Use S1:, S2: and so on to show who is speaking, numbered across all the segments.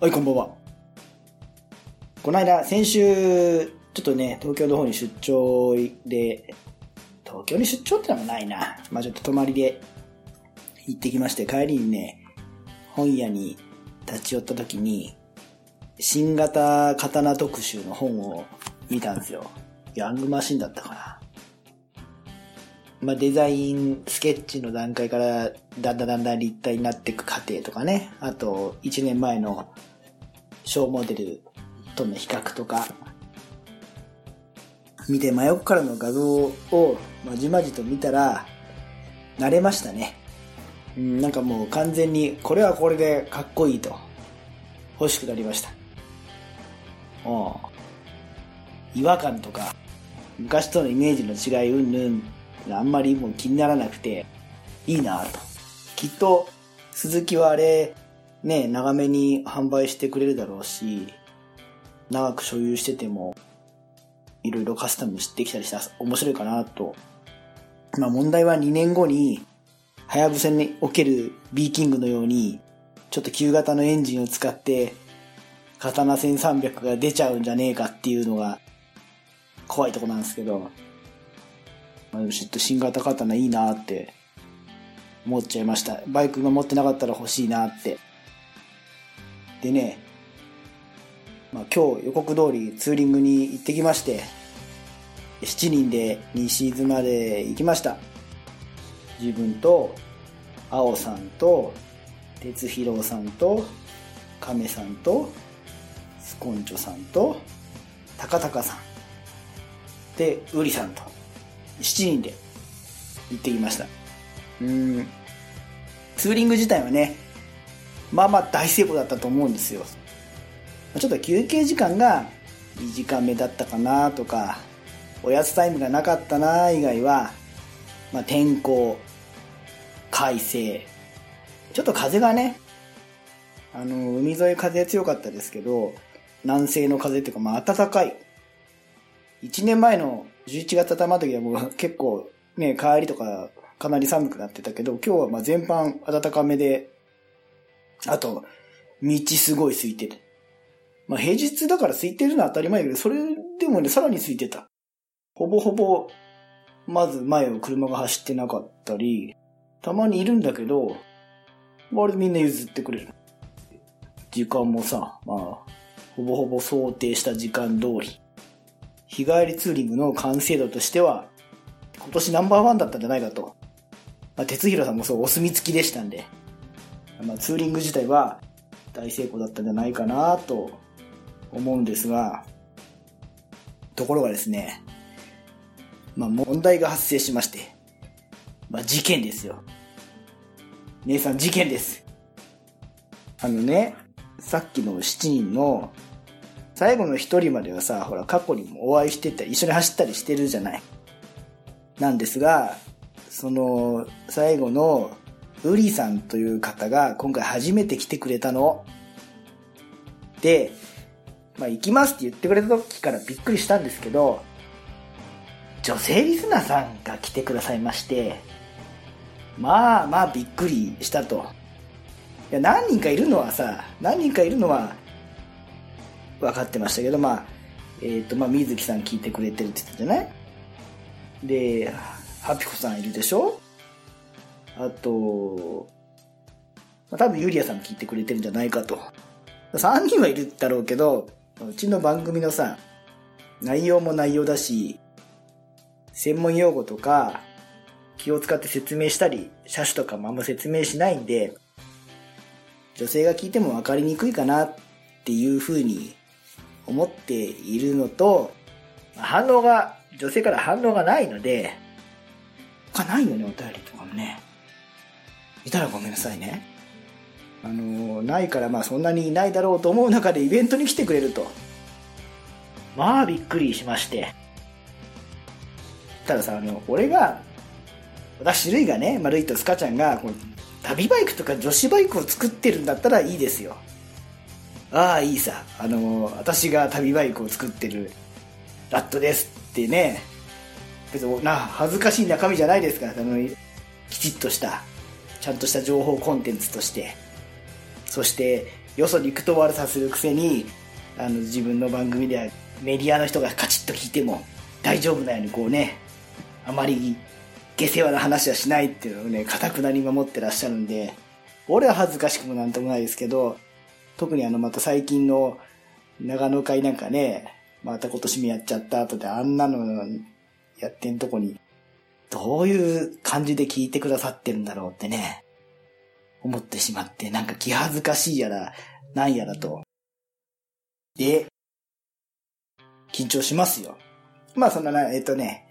S1: はい、こんばんは。この間、先週、ちょっとね、東京の方に出張で、東京に出張ってのもないな。まあちょっと泊まりで行ってきまして、帰りにね、本屋に立ち寄った時に、新型刀特集の本を見たんですよ。ヤングマシンだったかな。まあ、デザイン、スケッチの段階から、だんだんだんだん立体になっていく過程とかね。あと、1年前の小モデルとの比較とか、見て真横からの画像をまじまじと見たら、慣れましたね。なんかもう完全に、これはこれでかっこいいと、欲しくなりました。お違和感とか、昔とのイメージの違い、うんぬん、あんまりもう気にならなくて、いいなと。きっと、鈴木はあれ、ね、長めに販売してくれるだろうし、長く所有してても、いろいろカスタムしてきたりしたら面白いかなと。まあ問題は2年後に、はやぶさにおける B キングのように、ちょっと旧型のエンジンを使って、刀1300が出ちゃうんじゃねえかっていうのが、怖いとこなんですけど、まあ、ちょっと新型刀いいなって思っちゃいました。バイクが持ってなかったら欲しいなって。でね、まあ、今日予告通りツーリングに行ってきまして、7人で西伊豆まで行きました。自分と、青さんと、哲弘さんと、亀さんと、スコンチョさんと、高高さん。で、ウリさんと、7人で行ってきました。うーん。ツーリング自体はね、まあまあ大成功だったと思うんですよ。ちょっと休憩時間が短めだったかなとか、おやつタイムがなかったな以外は、まあ天候、快晴、ちょっと風がね、あの、海沿い風強かったですけど、南西の風っていうか、まあ暖かい。1年前の11月頭の時はもう結構ね、帰りとかかなり寒くなってたけど、今日はまあ全般暖かめで、あと、道すごい空いてる。まあ平日だから空いてるのは当たり前だけど、それでもね、さらに空いてた。ほぼほぼ、まず前を車が走ってなかったり、たまにいるんだけど、割とみんな譲ってくれる。時間もさ、まあ、ほぼほぼ想定した時間通り。日帰りツーリングの完成度としては、今年ナンバーワンだったんじゃないかと。まあ、哲弘さんもそうお墨付きでしたんで、まあ、ツーリング自体は大成功だったんじゃないかなと思うんですが、ところがですね、まあ問題が発生しまして、まあ事件ですよ。姉さん事件です。あのね、さっきの7人の最後の1人まではさ、ほら過去にもお会いしてたり、一緒に走ったりしてるじゃない。なんですが、その最後のウリさんという方が今回初めて来てくれたの。で、まあ行きますって言ってくれた時からびっくりしたんですけど、女性リスナーさんが来てくださいまして、まあまあびっくりしたと。いや、何人かいるのはさ、何人かいるのは分かってましたけど、まあ、えっ、ー、と、まあ、水木さん聞いてくれてるって言ってたじゃない？で、ハピコさんいるでしょ？あと、まあ、多分ユリアさんも聞いてくれてるんじゃないかと。3人はいるだろうけど、うちの番組のさ、内容も内容だし、専門用語とか気を使って説明したり、車種とかもあんま説明しないんで、女性が聞いても分かりにくいかなっていうふうに思っているのと、反応が、女性から反応がないので、他ないよね、お便りとかもね。いたらごめんなさいね。あの、ないからまあそんなにいないだろうと思う中でイベントに来てくれると。まあびっくりしまして。たださ、あの、俺が、私種類がね、まあ、ルイとスカちゃんが、こう旅バイクとか女子バイクを作ってるんだったらいいですよ。ああ、いいさ。あの、私が旅バイクを作ってるラットですってね、別にな、恥ずかしい中身じゃないですから、あの、きちっとしたちゃんとした情報コンテンツとして、そして、よそに行くと悪さするくせに、あの、自分の番組ではメディアの人がカチッと聞いても大丈夫なようにこうね、あまり下世話な話はしないっていうのをね、かたくなに守ってらっしゃるんで、俺は恥ずかしくもなんともないですけど、特にあの、また最近の長野会なんかね、また今年もやっちゃった後であんなのやってんとこに、どういう感じで聞いてくださってるんだろうってね、思ってしまって、なんか気恥ずかしいやら、なんやらと。で、緊張しますよ。まあそんな、えっ、ー、とね、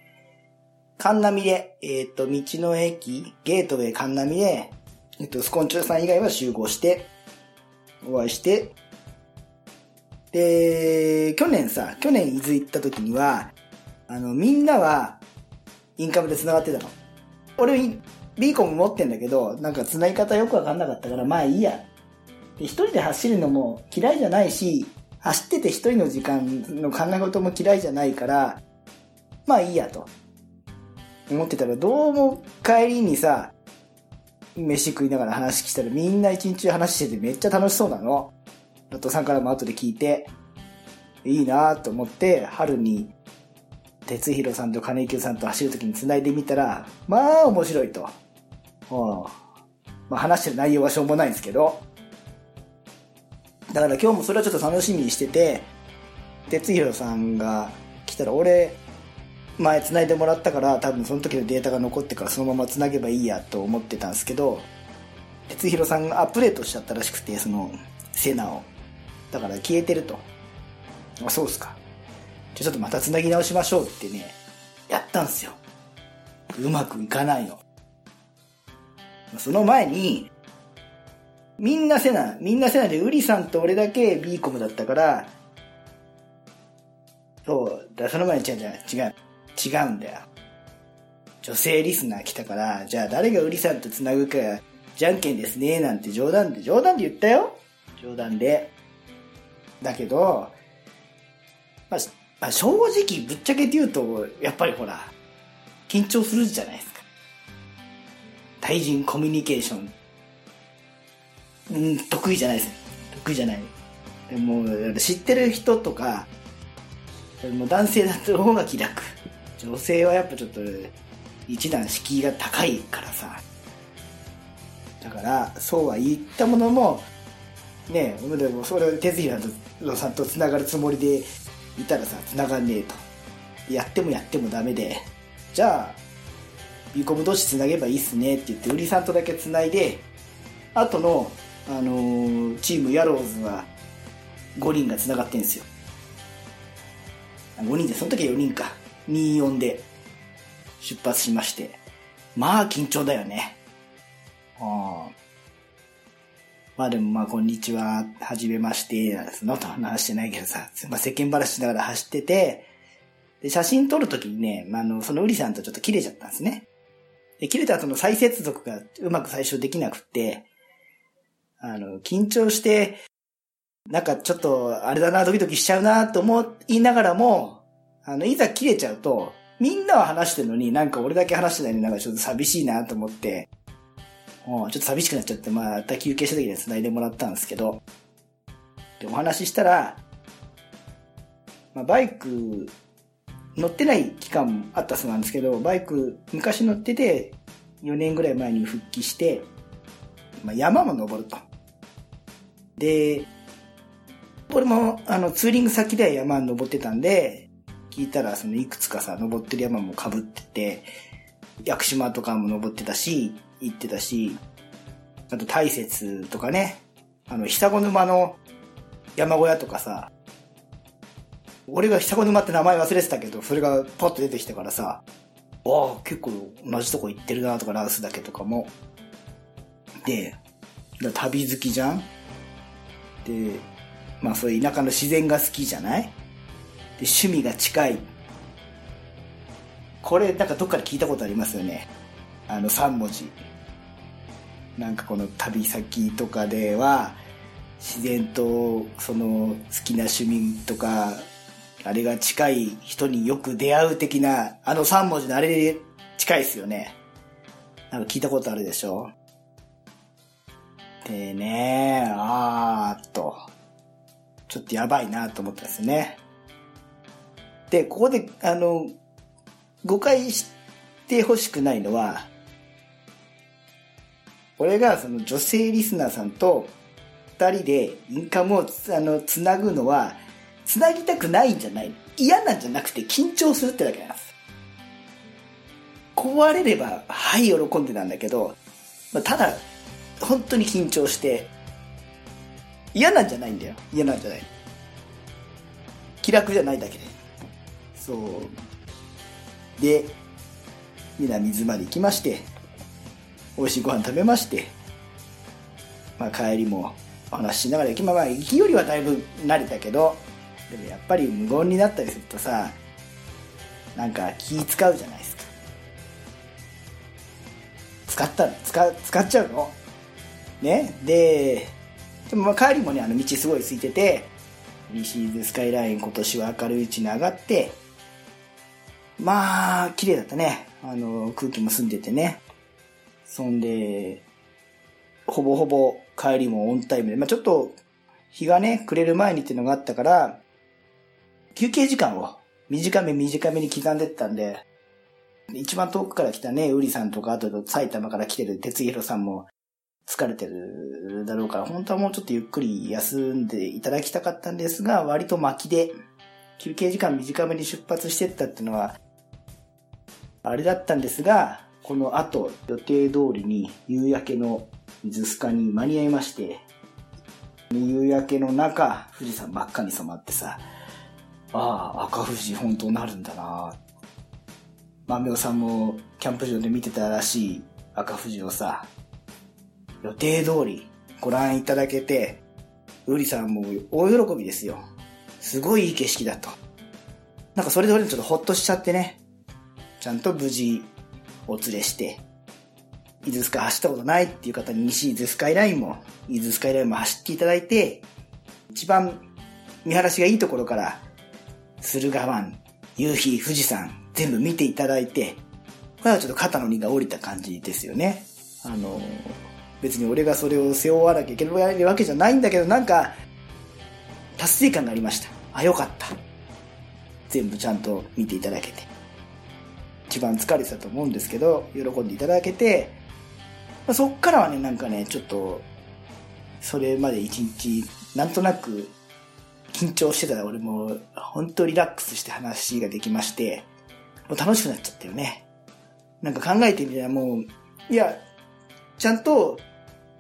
S1: 神波で、えっ、ー、と、道の駅、ゲートウェイ神波で、えっ、ー、と、スコンチョさん以外は集合して、お会いして、で、去年さ、去年伊豆行った時には、あの、みんなは、インカムで繋がってたの。俺、ビーコン持ってんだけど、なんか繋ぎ方よくわかんなかったから、まあいいや。で、一人で走るのも嫌いじゃないし、走ってて一人の時間の考え事も嫌いじゃないから、まあいいやと。思ってたら、どうも帰りにさ、飯食いながら話したらみんな一日中話しててめっちゃ楽しそうなの。あとさんからも後で聞いて、いいなと思って、春に、哲弘さんと金井さんと走るときに繋いでみたら、まあ面白いと。まあ話してる内容はしょうもないんですけど。だから今日もそれはちょっと楽しみにしてて、哲弘さんが来たら俺、前繋いでもらったから多分その時のデータが残ってからそのまま繋げばいいやと思ってたんですけど、哲弘さんがアップデートしちゃったらしくて、その、セナを。だから消えてると。あ、そうっすか。じゃちょっとまた繋ぎ直しましょうってね、やったんすよ。うまくいかないの。その前に、みんなセナ、みんなセナでウリさんと俺だけ B コムだったから、そう、だその前に違う違う、違う、違うんだよ。女性リスナー来たから、じゃあ誰がウリさんと繋ぐか、じゃんけんですね、なんて冗談で、冗談で言ったよ。冗談で。だけど、まあ、あ、正直ぶっちゃけて言うと、やっぱりほら、緊張するじゃないですか。対人コミュニケーション。うん、得意じゃないです。得意じゃない。でも、知ってる人とか、もう男性だった方が気楽。女性はやっぱちょっと、一段敷居が高いからさ。だから、そうは言ったものも、ねえ、でもそれを哲平さんと繋がるつもりでいたらさ、繋がんねえと。やってもやってもダメで、じゃあ、ビーコム同士繋げばいいっすねって言って、売りさんとだけ繋いで、あとの、あのー、チームヤローズは5人が繋がってんすよ。5人で、その時は4人か。24で出発しまして。まあ緊張だよね。ああ。まあでもまあこんにちは、はじめまして、そのと話してないけどさ、まあ世間話しながら走ってて、で、写真撮るときにね、まあ、あの、そのウリさんとちょっと切れちゃったんですね。で、切れた後の再接続がうまく最初できなくって、あの、緊張して、なんかちょっと、あれだな、ドキドキしちゃうな、と思いながらも、あの、いざ切れちゃうと、みんなは話してるのになんか俺だけ話してないのになんかちょっと寂しいなと思って、もうちょっと寂しくなっちゃって、また休憩した時に繋いでもらったんですけど、で、お話ししたら、まあ、バイク、乗ってない期間もあったそうなんですけど、バイク、昔乗ってて、4年ぐらい前に復帰して、まあ、山も登ると。で、俺も、あの、ツーリング先で山登ってたんで、聞いたら、その、いくつかさ、登ってる山も被ってて、屋久島とかも登ってたし、行ってたし、あと大雪とかね、あの、久子沼の山小屋とかさ、俺が久子沼って名前忘れてたけど、それがパッと出てきたからさ、わあ、結構同じとこ行ってるなとか、ラウスだけとかも。で、旅好きじゃんで、まあそういう田舎の自然が好きじゃない？で、趣味が近い。これ、なんかどっかで聞いたことありますよね。あの3文字。なんかこの旅先とかでは自然とその好きな趣味とかあれが近い人によく出会う的なあの3文字のあれで近いですよね。なんか聞いたことあるでしょ？でね、あーっと、ちょっとやばいなと思ったんですね。で、ここで、あの、誤解してほしくないのは、俺がその女性リスナーさんと二人でインカムをつあのつなぐのは、つなぎたくないんじゃない？嫌なんじゃなくて緊張するってだけなんです。壊れれば、はい、喜んでたんだけど、まあ、ただ、本当に緊張して、嫌なんじゃないんだよ。嫌なんじゃない。気楽じゃないだけで。そう。で、み水まで行きまして、美味しいご飯食べまして、まあ帰りもお話ししながら行き、まあまあ行きよりはだいぶ慣れたけど、でもやっぱり無言になったりするとさ、なんか気使うじゃないですか。使った、使、使っちゃうの？ね？で、でもまあ帰りもね、あの道すごい空いてて、リシーズスカイライン今年は明るいうちに上がって、まあ、綺麗だったね。あの、空気も澄んでてね。そんで、ほぼほぼ帰りもオンタイムで、まあちょっと日がね、暮れる前にっていうのがあったから、休憩時間を短め短めに刻んでったんで、一番遠くから来たね、ウリさんとか、あと埼玉から来てる哲弘さんも疲れてるだろうから、本当はもうちょっとゆっくり休んでいただきたかったんですが、割と巻きで、休憩時間短めに出発してったっていうのは、あれだったんですが、この後、予定通りに夕焼けの水スカに間に合いまして、夕焼けの中、富士山真っ赤に染まってさ、ああ、赤富士本当なるんだな豆尾さんもキャンプ場で見てたらしい赤富士をさ、予定通りご覧いただけて、ウリさんも大喜びですよ。すごいいい景色だと。なんかそれで俺ちょっとほっとしちゃってね。ちゃんと無事お連れして、伊豆スカ走ったことないっていう方に西伊豆スカイラインも、伊豆スカイラインも走っていただいて、一番見晴らしがいいところから、駿河湾、夕日、富士山、全部見ていただいて、これはちょっと肩の荷が下りた感じですよね。あの、別に俺がそれを背負わなきゃいけないわけじゃないんだけど、なんか、達成感がありました。あ、よかった。全部ちゃんと見ていただけて。一番疲れてたと思うんですけど、喜んでいただけて、まあ、そっからはね、なんかね、ちょっと、それまで一日、なんとなく、緊張してたら俺も、本当リラックスして話ができまして、もう楽しくなっちゃったよね。なんか考えてみたらもう、いや、ちゃんと、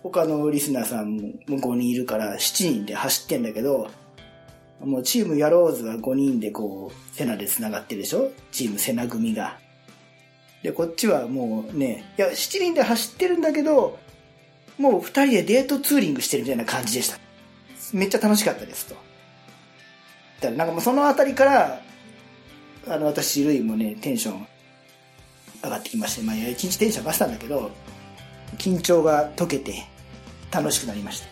S1: 他のリスナーさんも向こうにいるから7人で走ってんだけど、もうチームやろうずは5人でこう、セナで繋がってるでしょ？チームセナ組が。で、こっちはもうね、いや、7人で走ってるんだけど、もう2人でデートツーリングしてるみたいな感じでした。めっちゃ楽しかったですと。だからなんかもうそのあたりから、あの、私、ルイもね、テンション上がってきまして、まあ、一日テンション上がってたんだけど、緊張が解けて、楽しくなりました。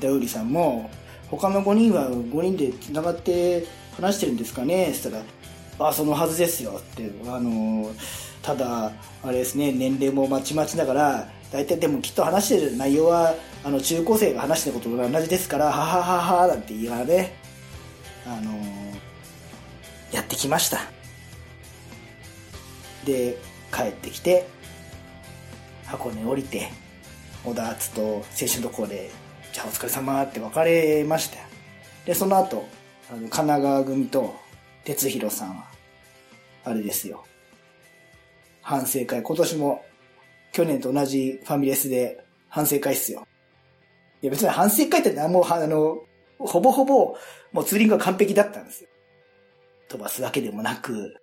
S1: で、ウリさんも、他の5人は5人で繋がって話してるんですかねって言ったら、あそのはずですよってあのただあれですね年齢もまちまちだから大体でもきっと話してる内容はあの中高生が話してることと同じですからははははなんて言いながらねあのやってきました。で帰ってきて箱根降りて小田敦と青春の校でじゃあお疲れ様って別れました。でその後あの神奈川組と哲弘さんは、あれですよ。反省会、今年も、去年と同じファミレスで反省会っすよ。いや別に反省会って何も、あの、ほぼほぼ、もうツーリングは完璧だったんですよ。飛ばすわけでもなく、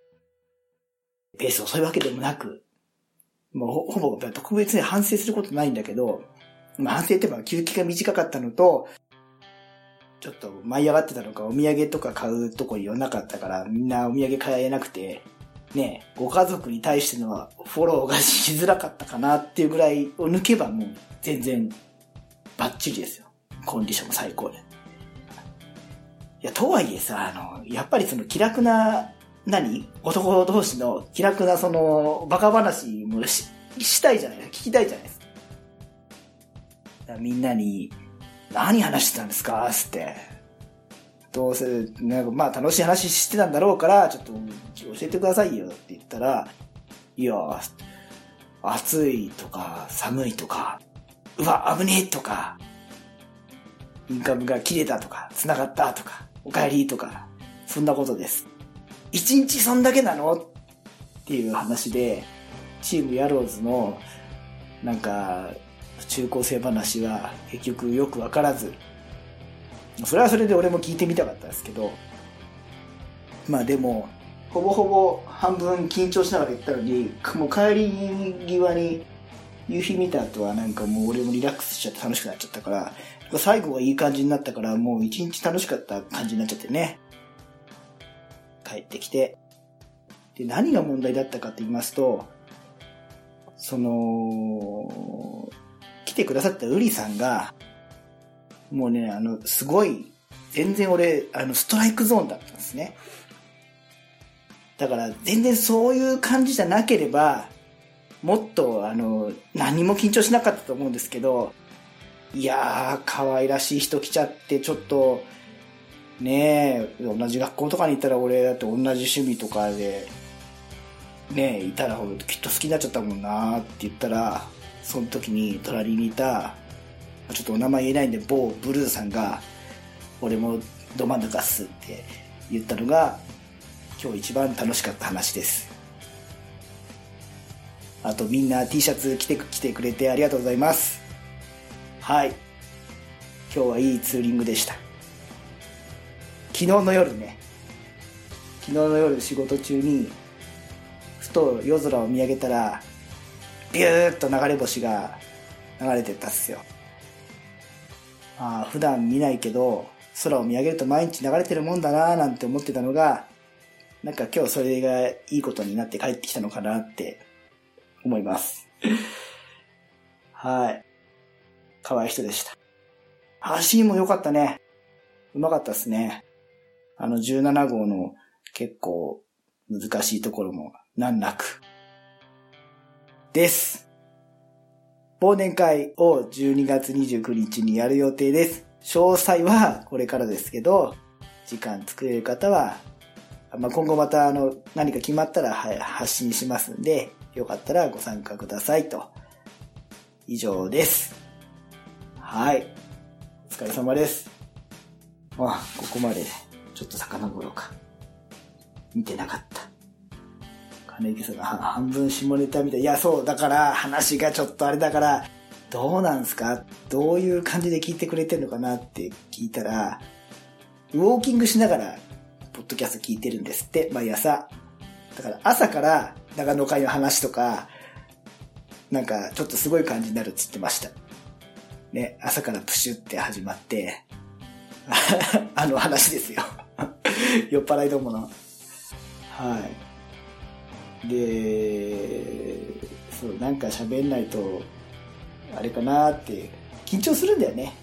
S1: ベース遅いわけでもなく、もうほぼ特別に反省することないんだけど、まあ、反省って言えば休憩が短かったのと、ちょっと舞い上がってたのか、お土産とか買うとこにはなかったから、みんなお土産買えなくて、ね、ご家族に対してのフォローがしづらかったかなっていうぐらいを抜けばもう全然バッチリですよ。コンディションも最高で。いや、とはいえさ、あの、やっぱりその気楽な、何？男同士の気楽なその、バカ話もししたいじゃない？聞きたいじゃないですか。みんなに、何話してたんですか？つって。どうせ、なんかまあ楽しい話してたんだろうから、ちょっと教えてくださいよって言ったら、いや、暑いとか寒いとか、うわ、危ねえとか、インカムが切れたとか、繋がったとか、お帰りとか、そんなことです。一日そんだけなの？っていう話で、チームヤローズの、なんか、中高生話は結局よくわからず、それはそれで俺も聞いてみたかったんですけど、まあでも、ほぼほぼ半分緊張しながら言ったのに、もう帰り際に夕日見た後はなんかもう俺もリラックスしちゃって楽しくなっちゃったから、最後がいい感じになったからもう一日楽しかった感じになっちゃってね。帰ってきて。で、何が問題だったかって言いますと、その、来てくださったウリさんが、もうね、あの、すごい、全然俺、あの、ストライクゾーンだったんですね。だから、全然そういう感じじゃなければ、もっと、あの、何も緊張しなかったと思うんですけど、いやー、可愛らしい人来ちゃって、ちょっと、ねえ、同じ学校とかに行ったら俺だって同じ趣味とかで、ねえ、いたらきっと好きになっちゃったもんなって言ったら、その時に隣にいた、ちょっとお名前言えないんで、某ブルーさんが、俺もど真ん中っすって言ったのが、今日一番楽しかった話です。あとみんな T シャツ着て来てくれてありがとうございます。はい。今日はいいツーリングでした。昨日の夜ね、昨日の夜仕事中に、ふと夜空を見上げたら、ビューッと流れ星が流れてったっすよ。ああ、普段見ないけど、空を見上げると毎日流れてるもんだなーなんて思ってたのが、なんか今日それがいいことになって帰ってきたのかなって思います。はい。可愛い人でした。走りも良かったね。うまかったっすね。あの17号の結構難しいところも難なく。です。忘年会を12月29日にやる予定です。詳細はこれからですけど、時間作れる方は、まあ、今後またあの何か決まったら発信しますんで、よかったらご参加くださいと。以上です。はい。お疲れ様です。まあ、ここまでちょっと遡ろうか。見てなかった。金木さんが半分下ネタみたい。いや、そう、だから話がちょっとあれだから、どうなんすか？どういう感じで聞いてくれてるのかなって聞いたら、ウォーキングしながら、ポッドキャスト聞いてるんですって、毎朝。だから朝から長野会の話とか、なんかちょっとすごい感じになるって言ってました。ね、朝からプシュって始まって、あの話ですよ。酔っ払いどもの。はい。で、そう、なんか喋んないと、あれかなって、緊張するんだよね。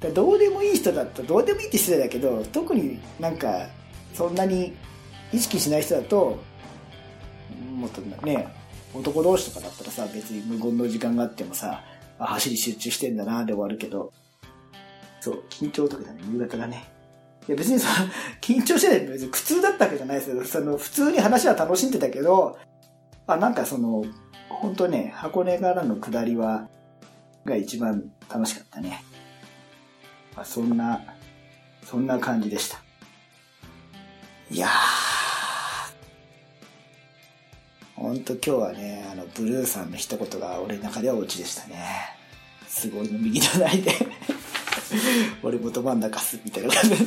S1: だどうでもいい人だと、どうでもいいって失礼だけど、特になんか、そんなに意識しない人だと、もっとね、男同士とかだったらさ、別に無言の時間があってもさ、あ、走り集中してんだなで終わるけど、そう、緊張とかだね、夕方がね。いや別にさ、緊張してない別に苦痛だったわけじゃないですよ。その、普通に話は楽しんでたけど、あ、なんかその、本当ね、箱根からの下りは、が一番楽しかったね。まあ、そんな、そんな感じでした。いやー、本当今日はね、あの、ブルーさんの一言が俺の中ではオチでしたね。すごいの右じゃないで 俺もど真ん中す、みたいな感じで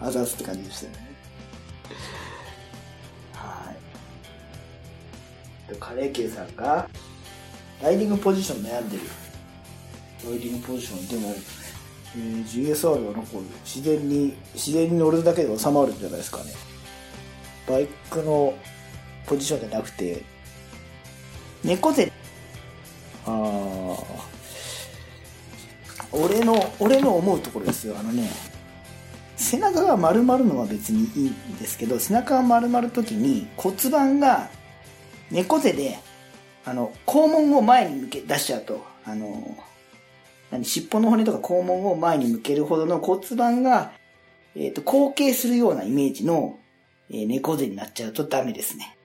S1: あざすって感じでしたね。はい。カレーケイさんが、ライディングポジション悩んでる。ライディングポジション、でも、えー、GSR はなんか自然に、自然に乗るだけで収まるんじゃないですかね。バイクのポジションじゃなくて、猫背。ああ。俺の、俺の思うところですよ。あのね、背中が丸まるのは別にいいんですけど、背中が丸まるときに骨盤が猫背であの、肛門を前に向け、出しちゃうと、あの、何、尻尾の骨とか肛門を前に向けるほどの骨盤が、えっ、と、後傾するようなイメージの、えー猫背になっちゃうとダメですね。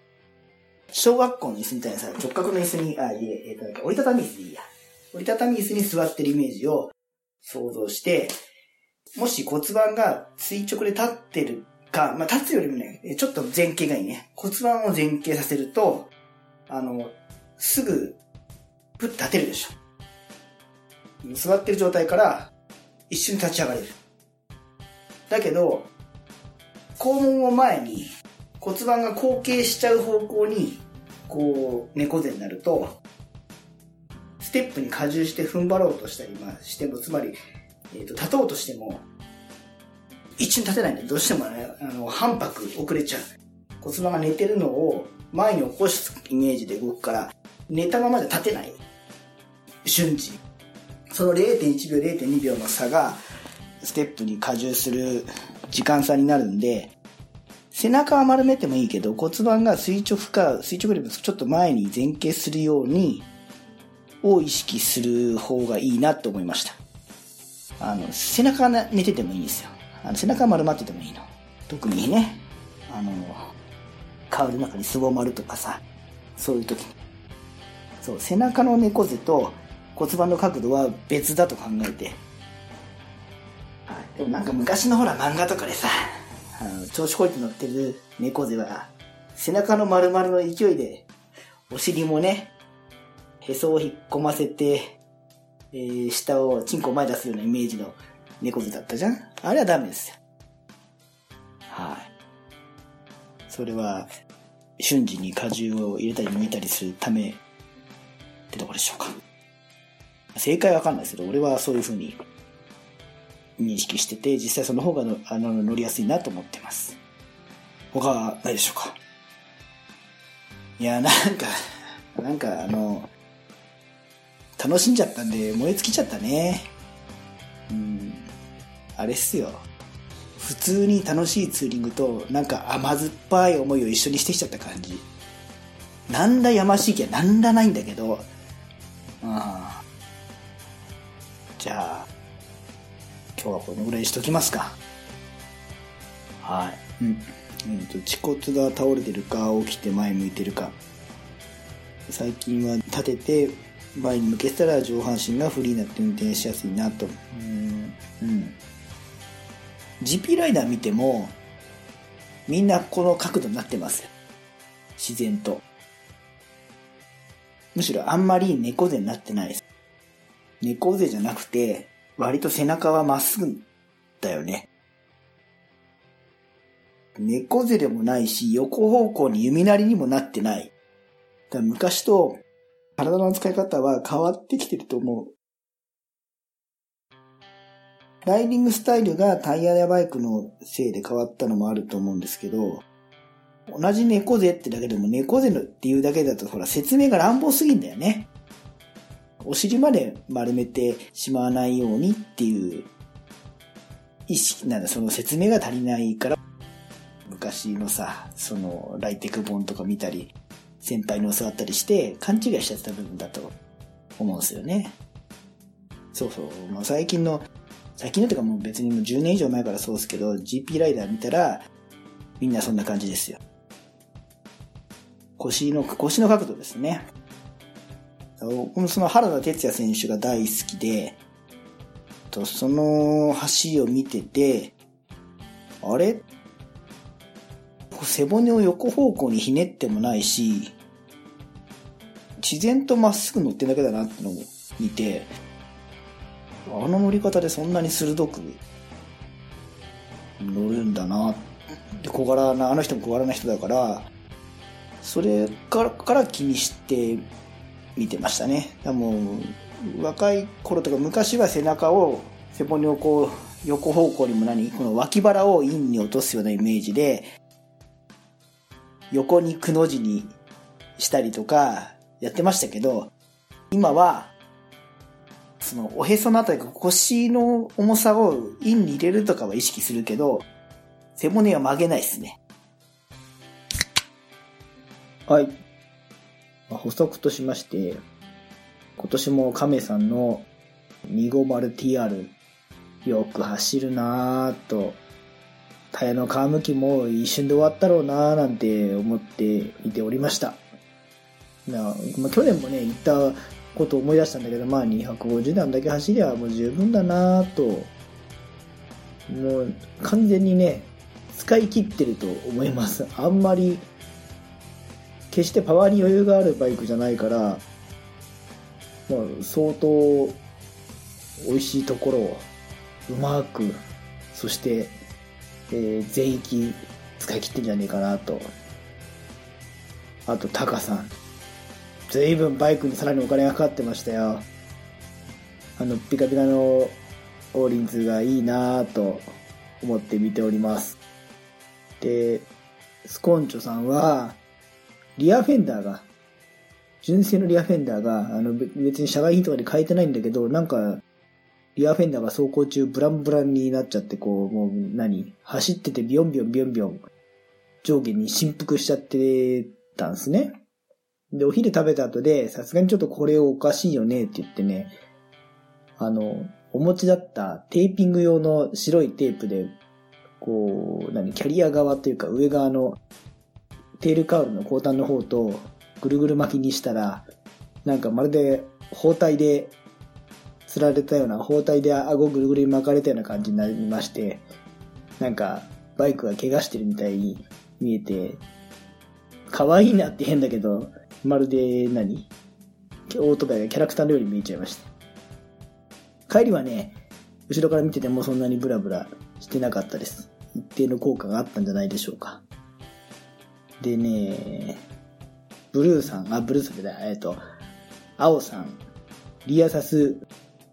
S1: 小学校の椅子みたいなさ、直角の椅子に、あ、いえ、えっ、と、折りたたみ椅子でいいや。折りたたみ椅子に座ってるイメージを想像して、もし骨盤が垂直で立ってるか、まあ、立つよりもね、ちょっと前傾がいいね。骨盤を前傾させると、あの、すぐ、プッ立てるでしょ。座ってる状態から、一瞬立ち上がれる。だけど、肛門を前に骨盤が後傾しちゃう方向に、こう、猫背になると、ステップに荷重して踏ん張ろうとしたり、まあ、しても、つまり、えっ、と、立とうとしても、一瞬立てないんだよ。どうしてもね、あの、反拍遅れちゃう。骨盤が寝てるのを前に起こすイメージで動くから、寝たままで立てない。瞬時。その0.1秒、0.2秒の差が、ステップに荷重する時間差になるんで、背中は丸めてもいいけど骨盤が垂直か、垂直よりもちょっと前に前傾するように、を意識する方がいいなと思いました。あの、背中が寝ててもいいんですよ。あの背中丸まっててもいいの。特にね、あの、顔の中にすぼまるとかさ、そういう時に。そう、背中の猫背と骨盤の角度は別だと考えて、でもなんか昔のほら漫画とかでさ、あの調子こいて乗ってる猫背は、背中の丸々の勢いで、お尻もね、へそを引っ込ませて、えー下をチンコ前出すようなイメージの猫背だったじゃんあれはダメですよ。はい。それは、瞬時に荷重を入れたり抜いたりするためってとこでしょうか。正解わかんないですけど、俺はそういう風に認識してて、実際その方がのあの乗りやすいなと思ってます。他はないでしょうかいや、なんか、なんかあの、楽しんじゃったんで燃え尽きちゃったね。うん、あれっすよ。普通に楽しいツーリングと、なんか甘酸っぱい思いを一緒にしてきちゃった感じ。なんだやましい気はなんだないんだけど、うん。じゃあ、今日はこのぐらいにしときますか。はい。うん。うんと、恥骨が倒れてるか、起きて前向いてるか。最近は立てて前に向けたら上半身がフリーになって運転しやすいなと。うん。GP ライダー見ても、みんなこの角度になってます。自然と。むしろあんまり猫背になってないです。猫背じゃなくて、割と背中はまっすぐだよね。猫背でもないし、横方向に弓なりにもなってない。だ昔と体の使い方は変わってきてると思う。ライディングスタイルがタイヤやバイクのせいで変わったのもあると思うんですけど、同じ猫背ってだけでも猫背のっていうだけだとほら説明が乱暴すぎんだよね。お尻まで丸めてしまわないようにっていう意識なんだ、その説明が足りないから、昔のさ、そのライテク本とか見たり、先輩に教わったりして勘違いしちゃってた部分だと思うんですよね。そうそう。まあ、最近の、最近のとかもう別にもう10年以上前からそうですけど、GP ライダー見たら、みんなそんな感じですよ。腰の、腰の角度ですね。僕もその原田哲也選手が大好きで、とその走を見てて、あれ？背骨を横方向にひねってもないし、自然とまっすぐ乗ってるだけだなってのを見て、あの乗り方でそんなに鋭く乗るんだな。で、小柄な、あの人も小柄な人だから、それからから気にして見てましたね。だからも、若い頃とか昔は背中を、背骨をこう、横方向にも何この脇腹を陰に落とすようなイメージで、横にくの字にしたりとかやってましたけど、今は、そのおへそのあたり腰の重さを陰に入れるとかは意識するけど、背骨は曲げないですね。はい。まあ補足としまして、今年も亀さんの 250TR よく走るなぁと、タイヤの皮むきも一瞬で終わったろうなぁなんて思って見ておりました。なまあ、去年もね、言ったことを思い出したんだけど、まあ250段だけ走りゃもう十分だなぁと、もう完全にね、使い切ってると思います。あんまり、決してパワーに余裕があるバイクじゃないから、まあ、相当美味しいところをうまく、そして、えー全域使い切ってんじゃねえかなと。あと、タカさん。ずいぶんバイクにさらにお金がかかってましたよ。あの、ピカピカのオーリンズがいいなぁと思って見ております。で、スコンチョさんは、リアフェンダーが、純正のリアフェンダーが、あの、別に社外品とかで変えてないんだけど、なんか、リアフェンダーが走行中ブランブランになっちゃって、こう、もう何？走っててビヨンビヨンビヨンビヨン。上下に振幅しちゃってたんですね。で、お昼食べた後で、さすがにちょっとこれおかしいよねって言ってね、あの、お持ちだったテーピング用の白いテープで、こう、何、キャリア側というか上側のテールカウルの後端の方とぐるぐる巻きにしたら、なんかまるで包帯で釣られたような、包帯で顎ぐるぐる巻かれたような感じになりまして、なんかバイクが怪我してるみたいに見えて、可愛いなって変だけど、まるで何？オートバイがキャラクターのように見えちゃいました。帰りはね、後ろから見ててもそんなにブラブラしてなかったです。一定の効果があったんじゃないでしょうか。でね、ブルーさん、あ、ブルーさんじゃない、えっと、青さん、リアサス、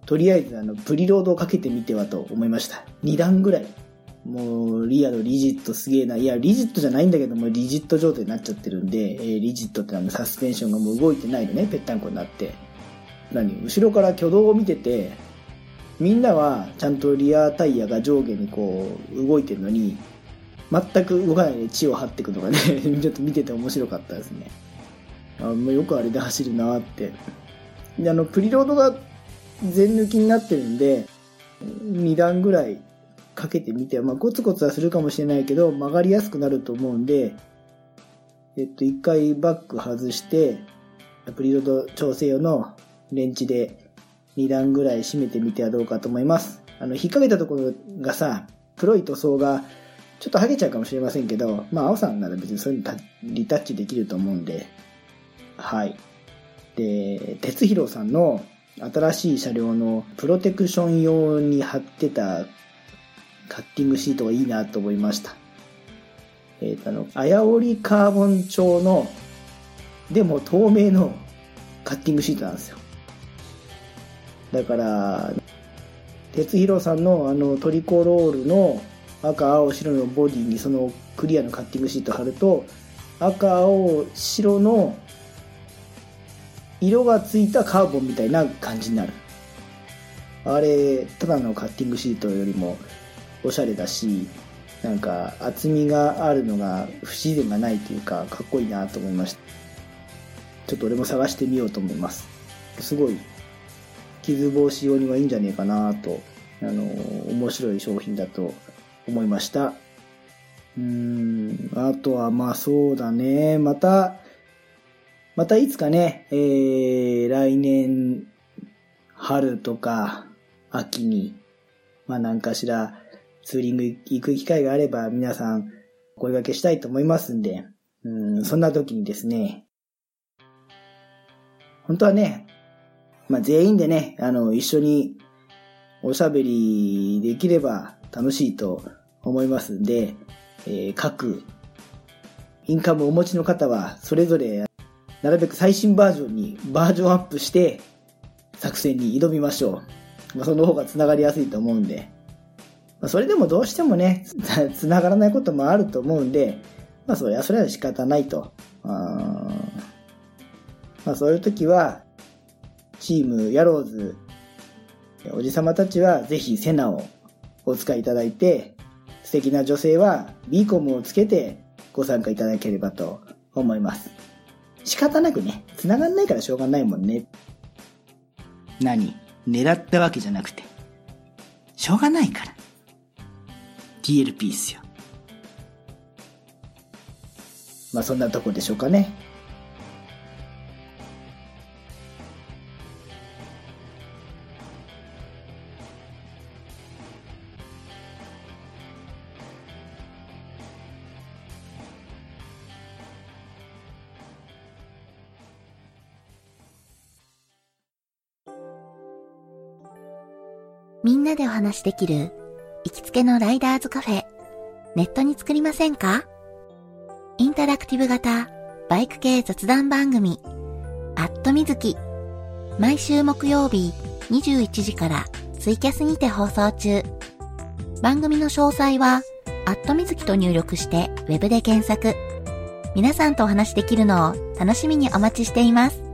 S1: とりあえずあの、プリロードをかけてみてはと思いました。2段ぐらい。もう、リアのリジットすげえな。いや、リジットじゃないんだけども、リジット状態になっちゃってるんで、えーリジットってあの、サスペンションがもう動いてないのね、ぺったんこになって。何？後ろから挙動を見てて、みんなはちゃんとリアタイヤが上下にこう、動いてるのに、全く動かないで血を張っていくのがね、ちょっと見てて面白かったですね。あもうよくあれで走るなって。で、あの、プリロードが全抜きになってるんで、2段ぐらいかけてみて、まあ、ゴツゴツはするかもしれないけど、曲がりやすくなると思うんで、えっと、一回バック外して、プリロード調整用のレンチで2段ぐらい締めてみてはどうかと思います。あの、引っ掛けたところがさ、黒い塗装がちょっと剥げちゃうかもしれませんけど、まあ、青さんなら別にそういうのリタッチできると思うんで、はい。で、鉄広さんの新しい車両のプロテクション用に貼ってたカッティングシートがいいなと思いました。えっ、と、あの、あやおりカーボン調の、でも透明のカッティングシートなんですよ。だから、鉄広さんのあのトリコロールの赤、青、白のボディにそのクリアのカッティングシート貼ると、赤、青、白の色がついたカーボンみたいな感じになる。あれ、ただのカッティングシートよりもおしゃれだし、なんか厚みがあるのが不自然がないというか、かっこいいなと思いました。ちょっと俺も探してみようと思います。すごい、傷防止用にはいいんじゃねえかなと、あの、面白い商品だと思いました。うーん、あとはまあそうだね、また、またいつかね、えー、来年、春とか、秋に、まあ何かしら、ツーリング行く機会があれば、皆さん、お声掛けしたいと思いますんで、うん、そんな時にですね、本当はね、まあ全員でね、あの、一緒におしゃべりできれば楽しいと思いますんで、えー各インカムをお持ちの方は、それぞれなるべく最新バージョンにバージョンアップして作戦に挑みましょう。まあ、その方が繋がりやすいと思うんで。まあ、それでもどうしてもね、繋がらないこともあると思うんで、まあそれはそれは仕方ないと。あまあそういう時は、チームヤローズ、おじさまたちはぜひセナをお使いいただいて、素敵な女性はビーコムをつけてご参加いただければと思います。仕方なくね、繋がんないからしょうがないもんね。何？狙ったわけじゃなくて。しょうがないから。TLP っすよ。まあそんなとこでしょうかね。
S2: なでお話しできる行きつけのライダーズカフェ、ネットに作りませんか？インタラクティブ型バイク系雑談番組、アットみずき。毎週木曜日21時からツイキャスにて放送中。番組の詳細は、アットみずきと入力してウェブで検索。皆さんとお話しできるのを楽しみにお待ちしています。